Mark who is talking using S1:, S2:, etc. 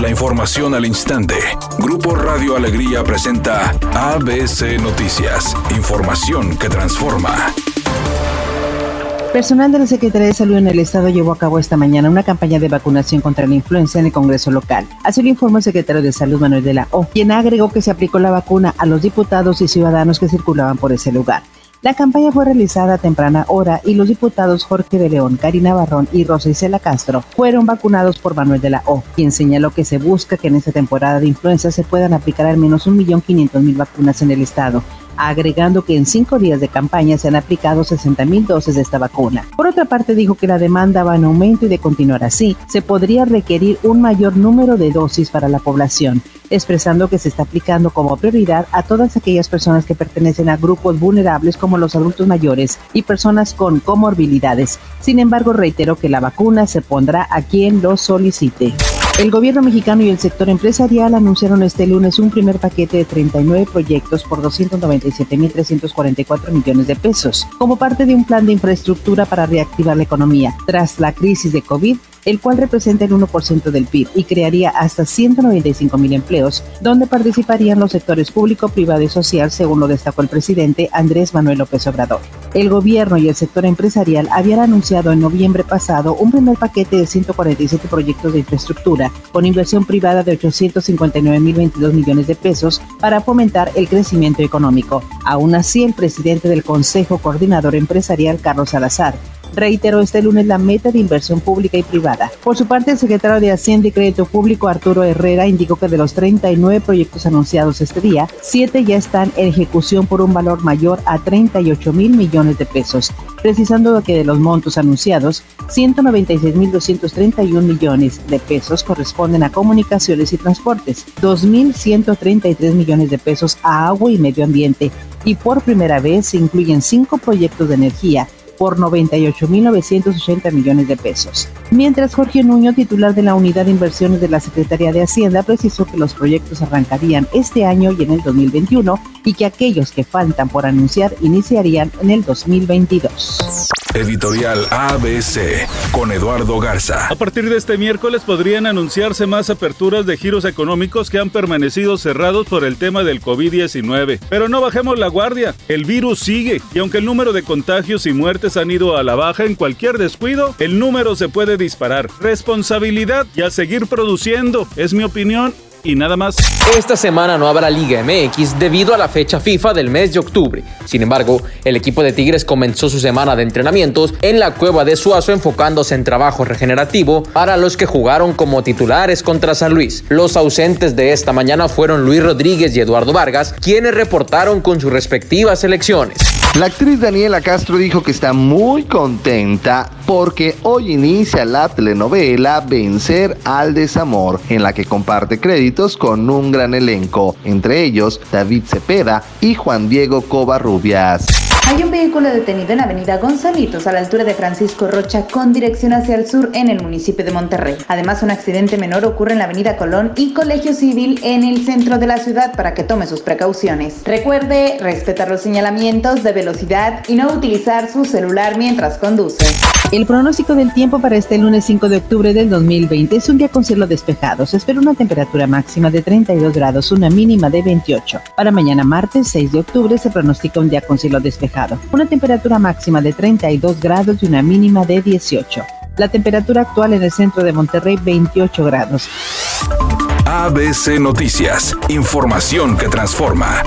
S1: La información al instante. Grupo Radio Alegría presenta ABC Noticias. Información que transforma.
S2: Personal de la Secretaría de Salud en el Estado llevó a cabo esta mañana una campaña de vacunación contra la influenza en el Congreso local. Así lo informó el secretario de Salud Manuel de la O, quien agregó que se aplicó la vacuna a los diputados y ciudadanos que circulaban por ese lugar. La campaña fue realizada a temprana hora y los diputados Jorge de León, Karina Barrón y Rosa Isela Castro fueron vacunados por Manuel de la O, quien señaló que se busca que en esta temporada de influenza se puedan aplicar al menos 1.500.000 vacunas en el estado agregando que en cinco días de campaña se han aplicado 60 mil dosis de esta vacuna. Por otra parte, dijo que la demanda va en aumento y de continuar así, se podría requerir un mayor número de dosis para la población, expresando que se está aplicando como prioridad a todas aquellas personas que pertenecen a grupos vulnerables como los adultos mayores y personas con comorbilidades. Sin embargo, reiteró que la vacuna se pondrá a quien lo solicite. El gobierno mexicano y el sector empresarial anunciaron este lunes un primer paquete de 39 proyectos por 297.344 millones de pesos, como parte de un plan de infraestructura para reactivar la economía. Tras la crisis de COVID, el cual representa el 1% del PIB y crearía hasta 195 mil empleos, donde participarían los sectores público, privado y social, según lo destacó el presidente Andrés Manuel López Obrador. El gobierno y el sector empresarial habían anunciado en noviembre pasado un primer paquete de 147 proyectos de infraestructura con inversión privada de 859 mil 22 millones de pesos para fomentar el crecimiento económico. Aún así, el presidente del Consejo Coordinador Empresarial, Carlos Salazar, reiteró este lunes la meta de inversión pública y privada. Por su parte, el secretario de Hacienda y Crédito Público, Arturo Herrera, indicó que de los 39 proyectos anunciados este día, 7 ya están en ejecución por un valor mayor a 38 mil millones de pesos, precisando que de los montos anunciados, 196.231 millones de pesos corresponden a comunicaciones y transportes, 2.133 millones de pesos a agua y medio ambiente, y por primera vez se incluyen cinco proyectos de energía por 98.980 millones de pesos. Mientras Jorge Nuño, titular de la Unidad de Inversiones de la Secretaría de Hacienda, precisó que los proyectos arrancarían este año y en el 2021 y que aquellos que faltan por anunciar iniciarían en el 2022.
S1: Editorial ABC con Eduardo Garza.
S3: A partir de este miércoles podrían anunciarse más aperturas de giros económicos que han permanecido cerrados por el tema del COVID-19. Pero no bajemos la guardia, el virus sigue y aunque el número de contagios y muertes han ido a la baja en cualquier descuido, el número se puede disparar. Responsabilidad y a seguir produciendo, es mi opinión y nada más.
S4: Esta semana no habrá Liga MX debido a la fecha FIFA del mes de octubre. Sin embargo, el equipo de Tigres comenzó su semana de entrenamientos en la cueva de Suazo enfocándose en trabajo regenerativo para los que jugaron como titulares contra San Luis. Los ausentes de esta mañana fueron Luis Rodríguez y Eduardo Vargas, quienes reportaron con sus respectivas selecciones.
S5: La actriz Daniela Castro dijo que está muy contenta porque hoy inicia la telenovela Vencer al Desamor, en la que comparte créditos con un gran elenco, entre ellos David Cepeda y Juan Diego Covarrubias.
S6: Hay un vehículo detenido en Avenida Gonzalitos, a la altura de Francisco Rocha, con dirección hacia el sur en el municipio de Monterrey. Además, un accidente menor ocurre en la Avenida Colón y Colegio Civil en el centro de la ciudad para que tome sus precauciones. Recuerde respetar los señalamientos de velocidad y no utilizar su celular mientras conduce.
S2: El pronóstico del tiempo para este lunes 5 de octubre del 2020 es un día con cielo despejado. Se espera una temperatura máxima de 32 grados, una mínima de 28. Para mañana martes 6 de octubre se pronostica un día con cielo Una temperatura máxima de 32 grados y una mínima de 18. La temperatura actual en el centro de Monterrey 28 grados.
S1: ABC Noticias, información que transforma.